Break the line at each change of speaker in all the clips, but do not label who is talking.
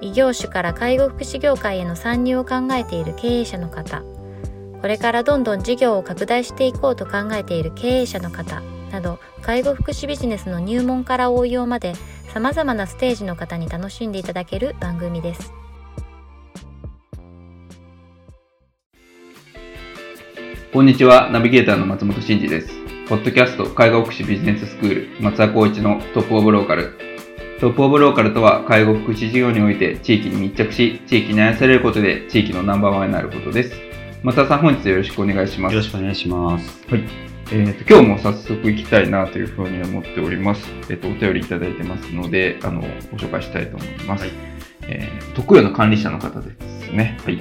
異業種から介護福祉業界への参入を考えている経営者の方これからどんどん事業を拡大していこうと考えている経営者の方など介護福祉ビジネスの入門から応用までさまざまなステージの方に楽しんでいただける番組です
こんにちは、ナビゲーターの松本真二です。ポッドキャスト介護福祉ビジネススクール松田光一のトップオブローカル。トップオブローカルとは介護福祉事業において地域に密着し、地域に愛されることで地域のナンバーワンになることです。松田さん、本日よろしくお願いします。
よろしくお願いします。
はい。えー、と今日も早速行きたいなというふうに思っております。えっ、と、お便りいただいてますので、あの、ご紹介したいと思います。
はい
えー特養の管理者の方ですね。はい。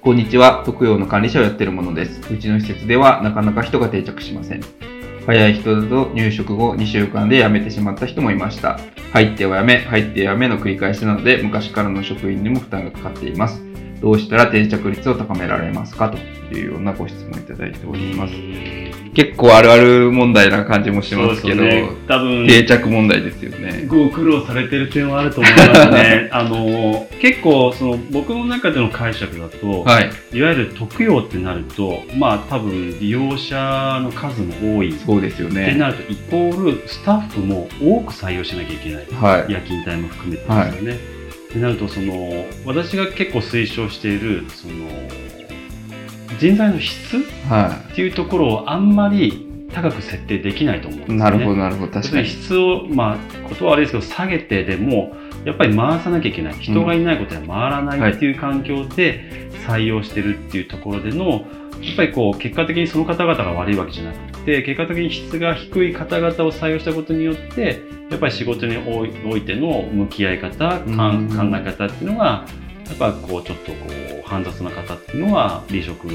こんにちは。特養の管理者をやっているものです。うちの施設ではなかなか人が定着しません。早い人だと入職後2週間で辞めてしまった人もいました。入っては辞め、入って辞めの繰り返しなので、昔からの職員にも負担がかかっています。どうしたら定着率を高められますか？というようなご質問いただいております。結構あるある問題な感じもしますけど、
ね多分、
定着問題ですよね。
ご苦労されてる点はあると思いますね。あの、結構、その、僕の中での解釈だと、
はい。
い、わゆる特養ってなると、まあ多分利用者の数も多い。
そうですよ
って
ね。
なると、イコールスタッフも多く採用しなきゃいけない。
はい。
夜勤帯も含めてですよね。ってなるとその私が結構推奨しているその人材の質
は
っていうところをあんまり高く設定できないと思うんですね。
なるほど、なるほど。確かに。
質を、まあ、ことは悪いですけど、下げてでも、やっぱり回さなきゃいけない。人がいないことは回らないっていう環境で採用してるっていうところでの、やっぱりこう、結果的にその方々が悪いわけじゃなくて、結果的に質が低い方々を採用したことによって、やっぱり仕事においおいての向き合い方、かん考え方っていうのが、やっぱこう、ちょっとこう、煩雑な方っていうのは、離職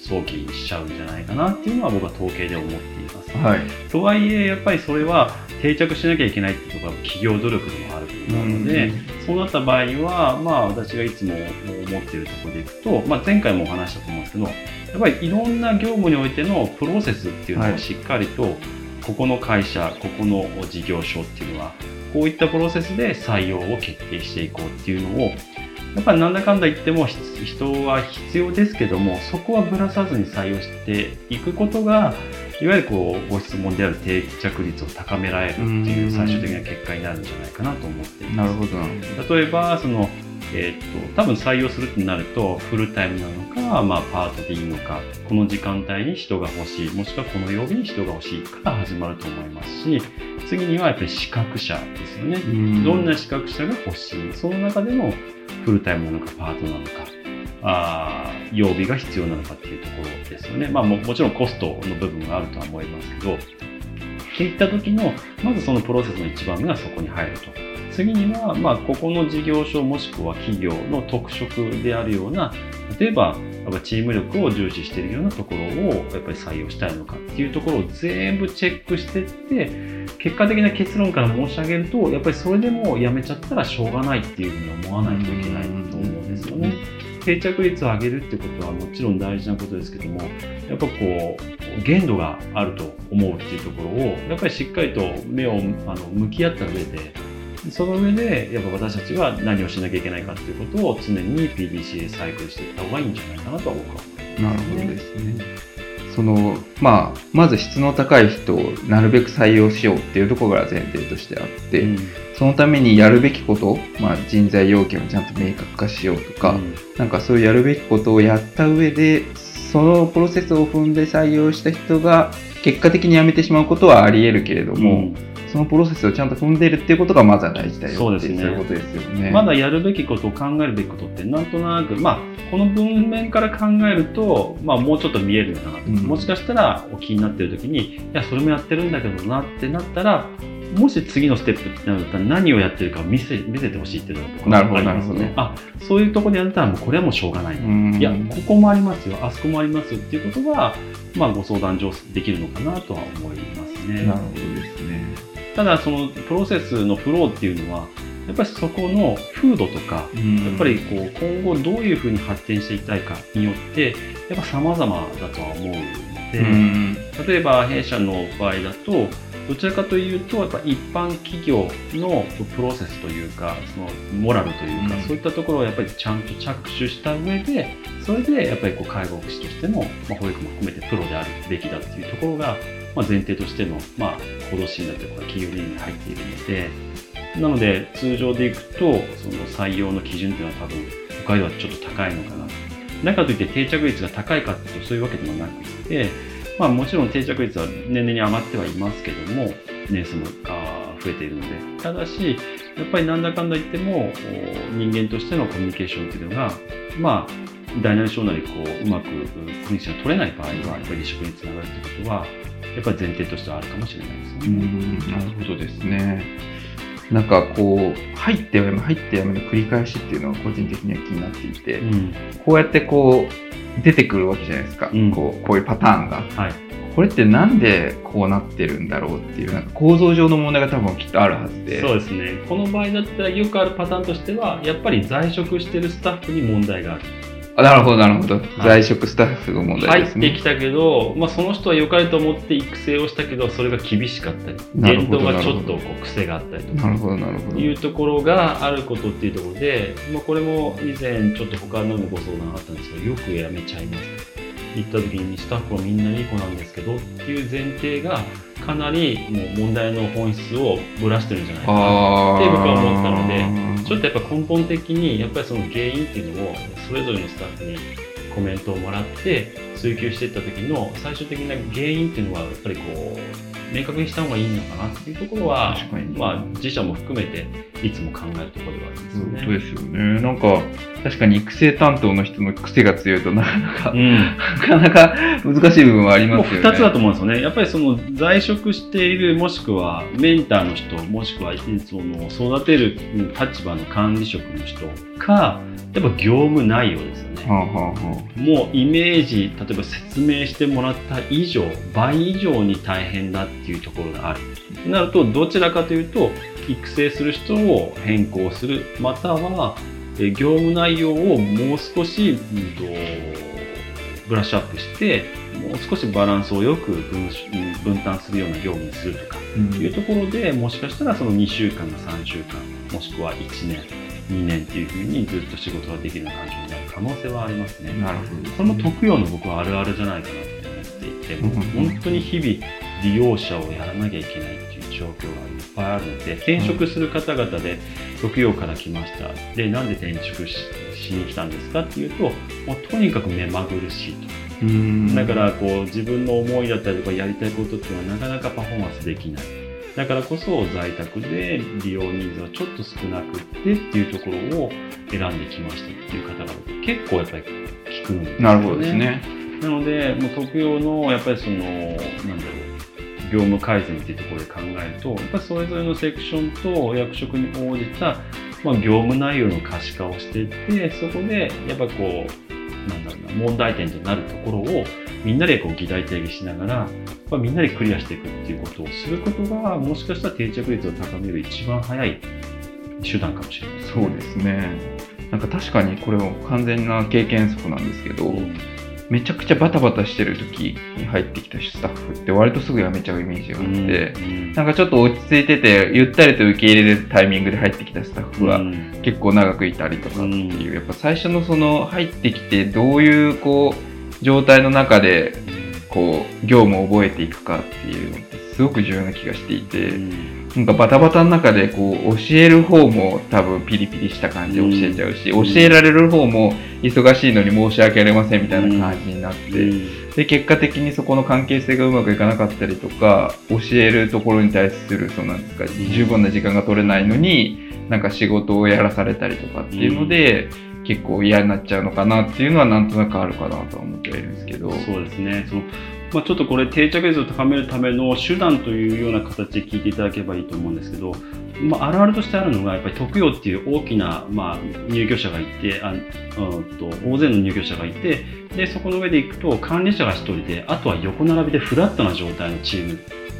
早期にしちゃうんじゃないかなっていうのは僕は統計で思っています。
はい。
とはいえ、やっぱりそれは定着しなきゃいけないっていうところは企業努力でもあると思うので、そうなった場合は、まあ私がいつも思っているところでいくと、まあ前回もお話したと思うんですけど、やっぱりいろんな業務においてのプロセスっていうの
はい
をしっかりと、ここの会社、ここの事業所っていうのは、こういったプロセスで採用を決定していこうっていうのを、やっぱりなんだかんだ言ってもひ人は必要ですけども、そこはぶらさずに採用していくことが、いわゆるこうご質問である定着率を高められるっていう最終的な結果になるんじゃないかなと思っています。
なるほど。
例えばその、えー、と多分採用するってなるとフルタイムなのか、まあ、パートでいいのかこの時間帯に人が欲しいもしくはこの曜日に人が欲しいから始まると思いますし次にはやっぱり資格者ですよね。どんな資格者が欲しい？その中でのフルタイムなのかパートなのかあー曜日が必要なのかっていうところですよね。まあももちろんコストの部分があるとは思いますけどっていった時のまずそのプロセスの一番目がそこに入ると。次には、まあ、ここの事業所もしくは企業の特色であるような例えばやっぱチーム力を重視しているようなところをやっぱり採用したいのかっていうところを全部チェックしていって結果的な結論から申し上げるとやっぱりそれでもうやめちゃったらしょうがないっていうふうに思わないといけないと思うんですよね。定着率を上げるってことはもちろん大事なことですけどもやっぱこう限度があると思うっていうところをやっぱりしっかりと目をあの向き合った上でその上でやっぱ私たちは何をしなきゃいけないかっていうことを常に PDCA サイクルしていった方がいいんじゃないかなとは僕は。思い
なるほどですね。そのまあ、まず質の高い人をなるべく採用しようっていうところが前提としてあって、
うん。
そのためにやるべきこと、まあ、人材要件をちゃんと明確化しようとか、
うん。
なんかそういうやるべきことをやった上でそのプロセスを踏んで採用した人が結果的に辞めてしまうことはあり得るけれども、
うん
そのプロセスをちゃんと踏んでるっていうことがまずは大事だよ
そうですね。
そういうことですよね。
まだやるべきことを考えるべきことってなんとなく、まあ、この文面から考えると、まあ、もうちょっと見えるのかな。と、
うん。
もしかしたらお気になってる時にいやそれもやってるんだけどなってなったらもし次のステップってなるんだったら何をやってるかを見せ見せてほしいっていうのが僕は
なるほど
あります
なるほど
あそういうところでやったらもうこれはもうしょうがない、
うん。
いやここもありますよ。あそこもありますよっていうことは、まあ、ご相談上できるのかなとは思いますね。
なるほどですね。
ただそのプロセスのフローっていうのはやっぱりそこの風土とかやっぱりこう今後どういうふうに発展していきたいかによってやっぱ様々だとは思うので、
うん。
例えば弊社の場合だとどちらかというとやっぱ一般企業のプロセスというかそのモラルというか、
うん。
そういったところをやっぱりちゃんと着手した上でそれでやっぱりこう介護福祉としての、まあ、保育も含めてプロであるべきだっていうところが、まあ、前提としての、まあ、行動指針だったりとか企業理念に入っているのでなので通常でいくとその採用の基準っていうのは多分他ではちょっと高いのかな。だかといって定着率が高いかっていうとそういうわけではなくて、まあ、もちろん定着率は年々に上がってはいますけども年数もあ増えているので。ただしやっぱりなんだかんだ言っても人間としてのコミュニケーションっていうのがまあ大なり小なりこううまくコミュニケーションが取れない場合はやっぱり離職につながるってことはやっぱり前提としてはあるかもしれないです
う
ね。
んなるほどですね。なんかこう入ってやめ入ってやめの繰り返しっていうのは個人的には気になっていて、
うん。
こうやってこう出てくるわけじゃないですか、
うん。
こうこういうパターンが。
はい。
これってなんでこうなってるんだろうっていうなんか構造上の問題が多分きっとあるはずで。
そうですね。この場合だったらよくあるパターンとしてはやっぱり在職してるスタッフに問題がある
あなるほどなるほど、
い。
在職スタッフの問題
入
ですね。
ってきたけど、まあ、その人は良かれと思って育成をしたけどそれが厳しかったり言動がちょっとこう癖があったりとか。
なるほどなるほど。
いうところがあることっていうところで、まあ、これも以前ちょっと他のご相談あったんですけどよくやめちゃいます行った時にスタッフはみんないい子なんですけどっていう前提がかなりもう問題の本質をぶらしてるんじゃないか。な
あ
って僕は思ったので
ー
ちょっとやっぱ根本的にやっぱりその原因っていうのをそれぞれのスタッフにコメントをもらって追求していった時の最終的な原因っていうのはやっぱりこう明確にした方がいいのかなっていうところはまあ自社も含めていつも考えるところではありますよね。
いうですよねなんか確かに育成担当の人の癖が強いとなかなか、
うん
なかなか難しい部分はありますよね
2つだと思うんですよね。やっぱりその在職しているもしくはメンターの人もしくはその育てる立場の管理職の人かやっぱ業務内容ですよね。
はあはあは
もうイメージ例えば説明してもらった以上倍以上に大変だっていうところがあるとなるとどちらかというと育成する人を変更する。またはえ業務内容をもう少し、うんとブラッシュアップしてもう少しバランスをよく分分担するような業務にするとか
うん。
いうところでもしかしたらその2週間が3週間もしくは1年2年っていうふうにずっと仕事ができる環境になる可能性はありますね。
なるほど
これも特養の僕はあるあるじゃないかなって思っていて、もう
うん。
本当に日々利用者をやらなきゃいけない状況がいっぱいあるので、転職する方々で特養から来ました。で、なんで転職ししに来たんですかっていうと、もうとにかく目まぐるしいと。
うん
だからこう自分の思いだったりとかやりたいことっていうのはなかなかパフォーマンスできない。だからこそ在宅で利用人数はちょっと少なくってっていうところを選んできましたっていう方々結構やっぱり聞くんですよね。
なるほどですね
なので、もう特養のやっぱりその、なんだろう、業務改善っていうところで考えると、やっぱりそれぞれのセクションと役職に応じた、まあ、業務内容の可視化をしていって、そこでやっぱこう、なんだろうな、問題点となるところをみんなでこう議題定義しながら、やっぱみんなでクリアしていくっていうことをすることが、もしかしたら定着率を高める一番早い手段かもしれない。
そうですねなんか確かにこれも完全な経験則なんですけど、
うん
めちゃくちゃバタバタしてる時に入ってきたスタッフって割とすぐ辞めちゃうイメージがあって、
うん
なんかちょっと落ち着いててゆったりと受け入れるタイミングで入ってきたスタッフは
うん。
結構長くいたりとかっていう、やっぱ最初のその入ってきてどういうこう状態の中でこう業務を覚えていくかっていうのってすごく重要な気がしていて、
うん
なんかバタバタの中でこう教える方も多分ピリピリした感じで教えちゃうし、
うん。
教えられる方も忙しいのに申し訳ありませんみたいな感じになって、で結果的にそこの関係性がうまくいかなかったりとか教えるところに対するそうなんですか十分な時間が取れないのになんか仕事をやらされたりとかっていうので、結構嫌になっちゃうのかなっていうのはなんとなくあるかなとは思ってはいるんですけど。
そうですね。そのまあ、ちょっとこれ定着率を高めるための手段というような形で聞いていただければいいと思うんですけど、まあ、あるあるとしてあるのがやっぱり特養っていう大きな、まあ、入居者がいてあうんと大勢の入居者がいてでそこの上で行くと管理者が1人であとは横並びでフラットな状態のチーム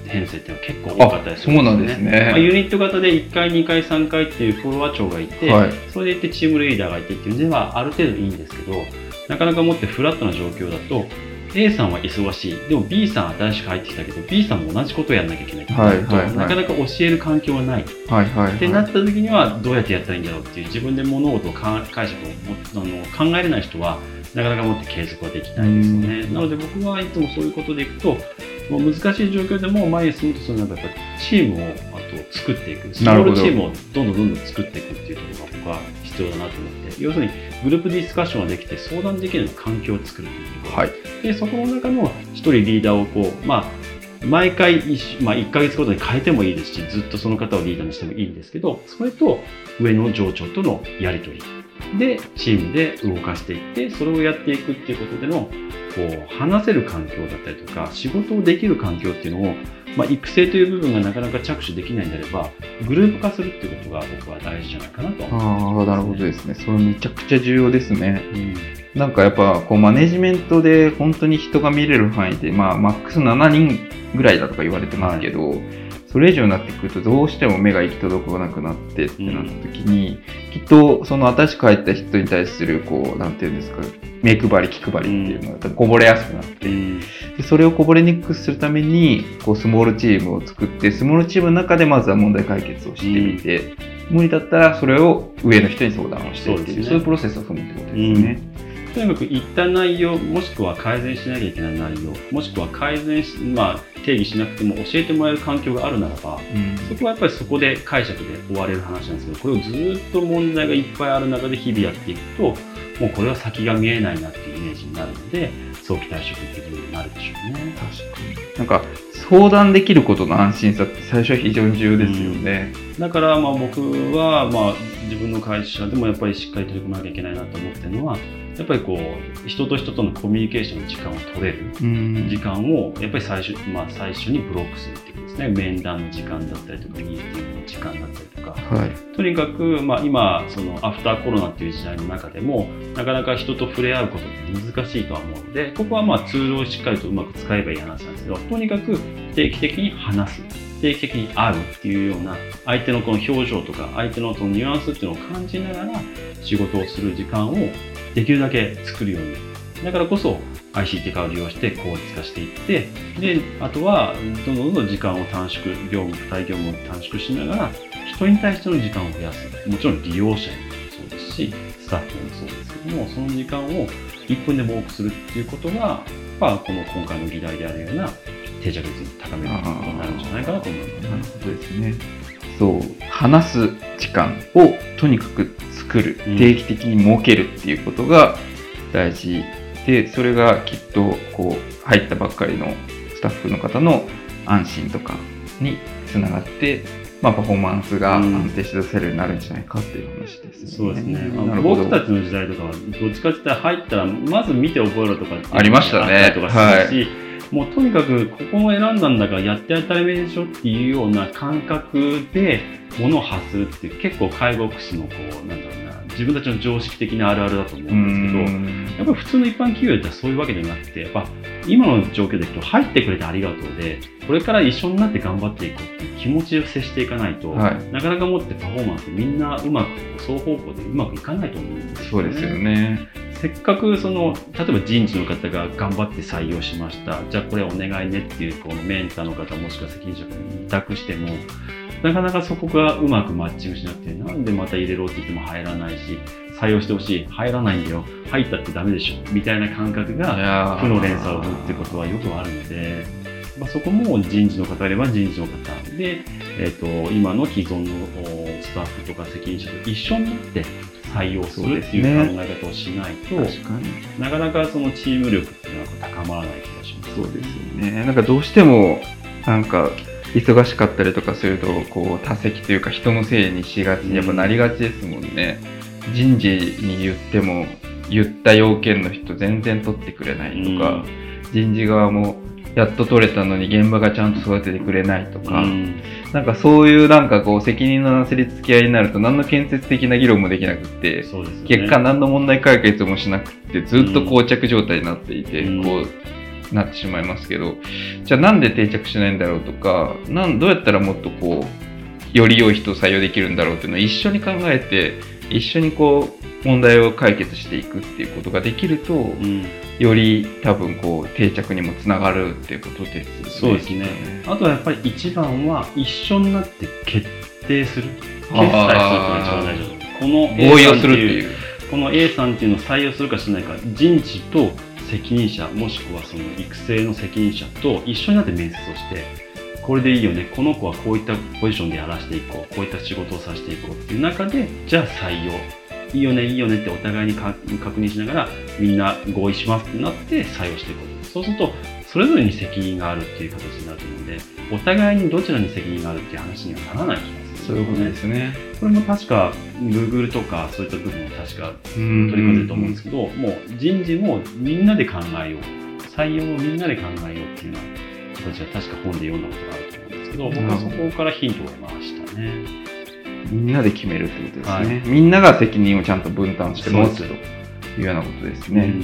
編成っていうのは結構多かったりする
そうなんですね。
まあ、ユニット型で1回、2回、3回っていうフロア長がいて、
はい
それでいってチームリーダーがいてっていうのではある程度いいんですけど、なかなかもってフラットな状況だと、A さんは忙しい、でも B さん新しく入ってきたけど、B さんも同じことをやらなきゃいけないと、
はいはいはい
なかなか教える環境がない。
はいはい、はい。
ってなった時にはどうやってやったらいいんだろうっていう自分で物事をか解釈をもあの考えれない人はなかなかもって継続はできないですよね。なので僕はいつもそういうことでいくともう難しい状況でも前に進むとするならばやっぱりチームをあと作っていくスモールチームをどんどんどんどん作っていくっていうところが僕は必要だなと思って要するにグループディスカッションができて相談できる環境を作るっていうところ
はい。
でそこの中の一人リーダーをこう、まあ、毎回一、まあ、1ヶ月ごとに変えてもいいですしずっとその方をリーダーにしてもいいんですけどそれと上の上長とのやり取りでチームで動かしていってそれをやっていくっていうことでのこう話せる環境だったりとか仕事をできる環境っていうのを、まあ、育成という部分がなかなか着手できないんであればグループ化するっていうことが僕は大事じゃないかなと思います
ああ、なるほどですね。それめちゃくちゃ重要ですね。
うん
なんかやっぱこうマネジメントで本当に人が見れる範囲で、まあマックス7人ぐらいだとか言われてますけど、それ以上になってくるとどうしても目が行き届かなくなってってなった時に、きっとその新しく入った人に対するこう、なんていうんですか、目配り気配りっていうのがこぼれやすくなって、
うん。
でそれをこぼれにくくするためにこうスモールチームを作ってスモールチームの中でまずは問題解決をしてみて、無理だったらそれを上の人に相談をしてっていう
ね。
そういうプロセスを踏むってことですね。
とにかく言った内容もしくは改善しなきゃいけない内容もしくは改善し、まあ、定義しなくても教えてもらえる環境があるならば
うん。
そこはやっぱりそこで解釈で終われる話なんですけどこれをずっと問題がいっぱいある中で日々やっていくともうこれは先が見えないなっていうイメージになるので早期退職っていうになるでしょうね。
確かになんか相談できることの安心さって最初は非常に重要ですよね。
だからまあ僕はまあ自分の会社でもやっぱりしっかり取り組まなきゃいけないなと思ってるのはやっぱりこう人と人とのコミュニケーションの時間を取れる
うん。
時間をやっぱり最初,、まあ、最初にブロックするっていうことですね。面談の時間だったりとかミーティングの時間だったりとか。
はい。
とにかく、まあ、今そのアフターコロナっていう時代の中でもなかなか人と触れ合うことって難しいとは思うのでここはまあツールをしっかりとうまく使えばいい話なんですけどとにかく定期的に話す。定期的に会うっていうような相手のこの表情とか相手のそのニュアンスっていうのを感じながら仕事をする時間をできるだけ作るようにだからこそ ICT 化を利用して効率化していってであとはどんどんどん時間を短縮業務付帯業務を短縮しながら人に対しての時間を増やすもちろん利用者にもそうですしスタッフにもそうですけどもその時間を1分でも多くするっていうことが、まあ、この今回の議題であるような定着率を高めることになるんじゃないかなと思います。
なるほどですね。そう、話す時間をとにかく作る、
うん
定期的に設けるっていうことが大事で、それがきっとこう入ったばっかりのスタッフの方の安心とかにつながって、まあ、パフォーマンスが
うん
安定して出せるようになるんじゃないかっていう話ですね。
そうですね。
なるほど。
僕たちの時代とかは、どっちかって言ったら入ったら、まず見て覚えろとか
ありましたね
とかするし、もうとにかくここを選んだんだからやって当たり前でしょっていうような感覚で物を発するっていう結構介護福祉のこう、なんだろうな、自分たちの常識的なあるあるだと思う
うんん
ですけど、やっぱり普通の一般企業だったらそういうわけではなくて、やっぱ今の状況でいくと入ってくれてありがとうで、これから一緒になって頑張っていこうっていう気持ちを接していかないと、
はい
なかなかもってパフォーマンスみんなうまく双方向でうまくいかないと思うんですよね。
そうですよね。
せっかくその例えば人事の方が頑張って採用しました。じゃあこれお願いねっていうこのメンターの方もしくは責任者に委託してもなかなかそこがうまくマッチングしなくてなんでまた入れろって言っても入らないし採用してほしい。入らないんだよ。入ったってダメでしょ。みたいな感覚
い
が負の連鎖を生むってことはよくあるので、まあ、そこも人事の方がいれば人事の方で、えー、と今の既存のおスタッフとか責任者と一緒になって採用するっていう考え方をしないと、
確かに。
なかなかそのチーム力っていうのは高まらない気がします。
そうですよね。なんかどうしても、なんか、忙しかったりとかすると、こう、多席というか人のせいにしがちにやっぱなりがちですもんね。人事に言っても、言った要件の人全然取ってくれないとか、人事側もやっと取れたのに現場がちゃんと育ててくれないとか、
うん
なんかそういうなんかこう責任のなすりつき合いになると何の建設的な議論もできなくって、
ね。
結果何の問題解決もしなくてずっと膠着状態になっていて、
うん。
こうなってしまいますけど。じゃあなんで定着しないんだろうとかなんどうやったらもっとこうより良い人を採用できるんだろうっていうのを一緒に考えて一緒にこう問題を解決していくっていうことができると、
うん
より多分こう定着にもつながるっていうことですよね。
そうですね。あとはやっぱり一番は一緒になって決定する。決済するっていうのが一番大事だこの A さんってい
う。
この A さんっていうのを採用するかしないか人事と責任者もしくはその育成の責任者と一緒になって面接をしてこれでいいよねこの子はこういったポジションでやらせていこうこういった仕事をさせていこうっていう中でじゃあ採用いいよねいいよねってお互いにか確認しながらみんな合意しますってなって採用していくことそうするとそれぞれに責任があるっていう形になると思うのでお互いにどちらに責任があるっていう話にはならない気がする
そういうことですね。
これも確か Google とかそういった部分も確か
取
取り組んでると思うんですけど、もう人事もみんなで考えよう採用もみんなで考えようっていうような形は確か本で読んだことがあると思うんですけど僕はそこからヒントを得ましたね。
みんなで決めるってことですね、
はい。
みんなが責任をちゃんと分担して持つというようなことですね。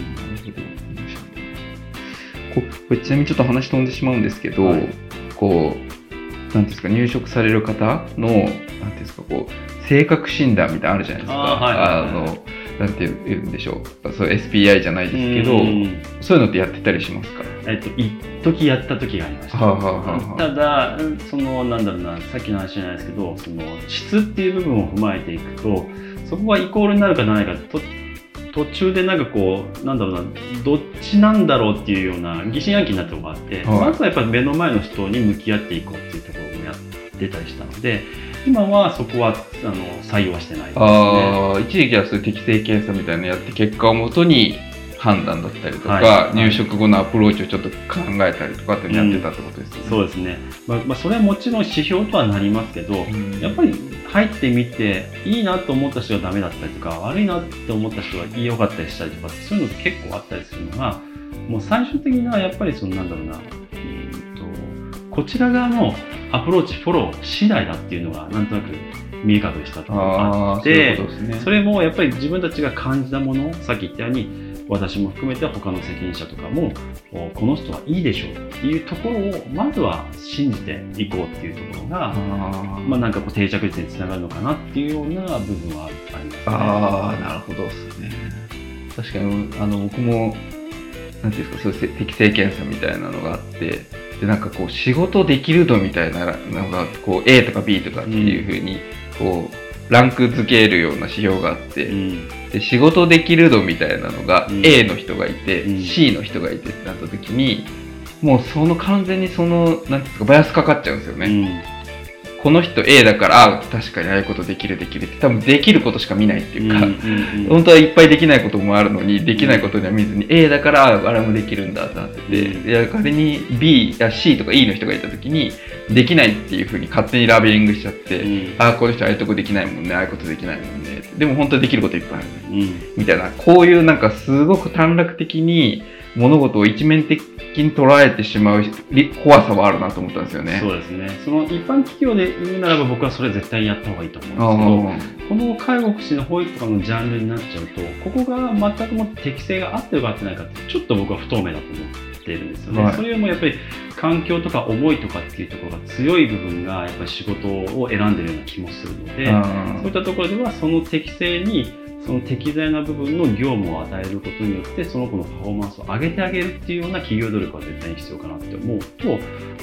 ここれちなみにちょっと話飛んでしまうんですけど、
はい。
こうなんていうんですか入職される方のなんていうんですかこう性格診断みたいなのあるじゃないですか。
あ
のなんて言うんでしょう。そう SPI じゃないですけど、
うん。
そういうのってやってたりしますか？
えっと、一時やった時がありました。
はあはあはあはあ。
ただ、その、なんだろうな、さっきの話じゃないですけど、その、質っていう部分を踏まえていくと、そこがイコールになるかならないか、と途中でなんかこう、なんだろうな、どっちなんだろうっていうような疑心暗鬼になったところがあって、
はい。
まずはやっぱり目の前の人に向き合っていこうっていうところをやってたりしたので、今はそこは、あの、採用はしてないですね。
ああ、一時期はそういう適正検査みたいなのやって結果をもとに判断だったりとか、
はい
入職後のアプローチをちょっと考えたりとかってやってたってことですよね。
そうですね。まあ、まあ、それはもちろん指標とはなりますけど、
うん
やっぱり入ってみていいなと思った人がダメだったりとか悪いなって思った人が良かったりしたりとかそういうのって結構あったりするのがもう最終的なやっぱりそのなんだろうなこちら側のアプローチフォロー次第だっていうのがなんとなく見え隠れしたところが
あ
って
いうことですね。
それもやっぱり自分たちが感じたものさっき言ったように私も含めて他の責任者とかもおこの人はいいでしょうっていうところをまずは信じていこうっていうところが
あー
まあ、なんかこう定着率につながるのかなっていうような部分はありますね。
あーなるほどですね。確かに、あの、僕も、なんていうんですか、そういう適正検査みたいなのがあって、で、なんかこう、仕事できる度みたいなのが、こう、A とか B とかっていうふうに、こう、ランク付けるような指標があって、
うん。
で仕事できる度みたいなのが
うん。
A の人がいて、
うん。
C の人がいてってなった時にもうその完全にそのなんていうんですかバイアスかかっちゃうんですよね、
うん
この人 A だからあ確かにああいうことできるできるって多分できることしか見ないっていうか、
うん
本当はいっぱいできないこともあるのにできないことには見ずに A だからああれもできるんだってなってて、
うん。
いや仮に B や C とか E の人がいた時にできないっていうふうに勝手にラベリングしちゃって、
うん。
ああこの人ああいうとこできないもんねああいうことできないもんねでも本当はできることいっぱいある
うん。
みたいなこういうなんかすごく短絡的に物事を一面的に捉えてしまうり怖さはあるなと思ったんですよね。
そうですね。その一般企業で言うならば僕はそれ絶対やった方がいいと思うんですけど、
あ
この介護福祉の保育とかのジャンルになっちゃうと、ここが全くも適性が合ってるか合ってないかってちょっと僕は不透明だと思っているんですよね。
はい
それよりもやっぱり環境とか思いとかっていうところが強い部分がやっぱり仕事を選んでるような気もするので、
あ
そういったところではその適正にその適材な部分の業務を与えることによってその子のパフォーマンスを上げてあげるっていうような企業努力は絶対に必要かなって思うと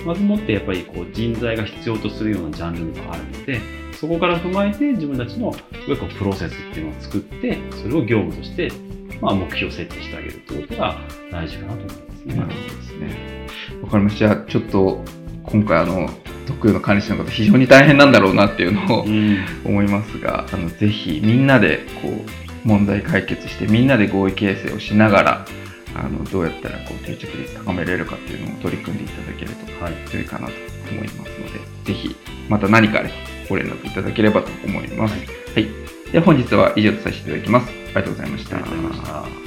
まずもってやっぱりこう人材が必要とするようなジャンルではあるのでそこから踏まえて自分たちのプロセスっていうのを作ってそれを業務として、まあ、目標設定してあげるってことが大事かなと思いますね。
なるほどですね。わかりました。ちょっと今回あの特有の管理者の方非常に大変なんだろうなっていうのを
うん
思いますが、あのぜひみんなでこう問題解決してみんなで合意形成をしながらあのどうやったらこう定着率高めれるかっていうのを取り組んでいただけると
はい
良いかなと思いますので、ぜひまた何かあればご連絡いただければと思います。はい。では本日は以上とさせていただきます。
ありがとうございました。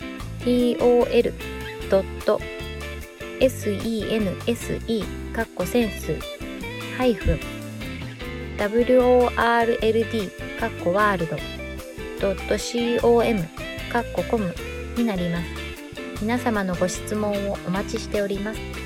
tol.sense カッコセンスハイフン world カッコワールド .com カッココムになります。皆様のご質問をお待ちしております。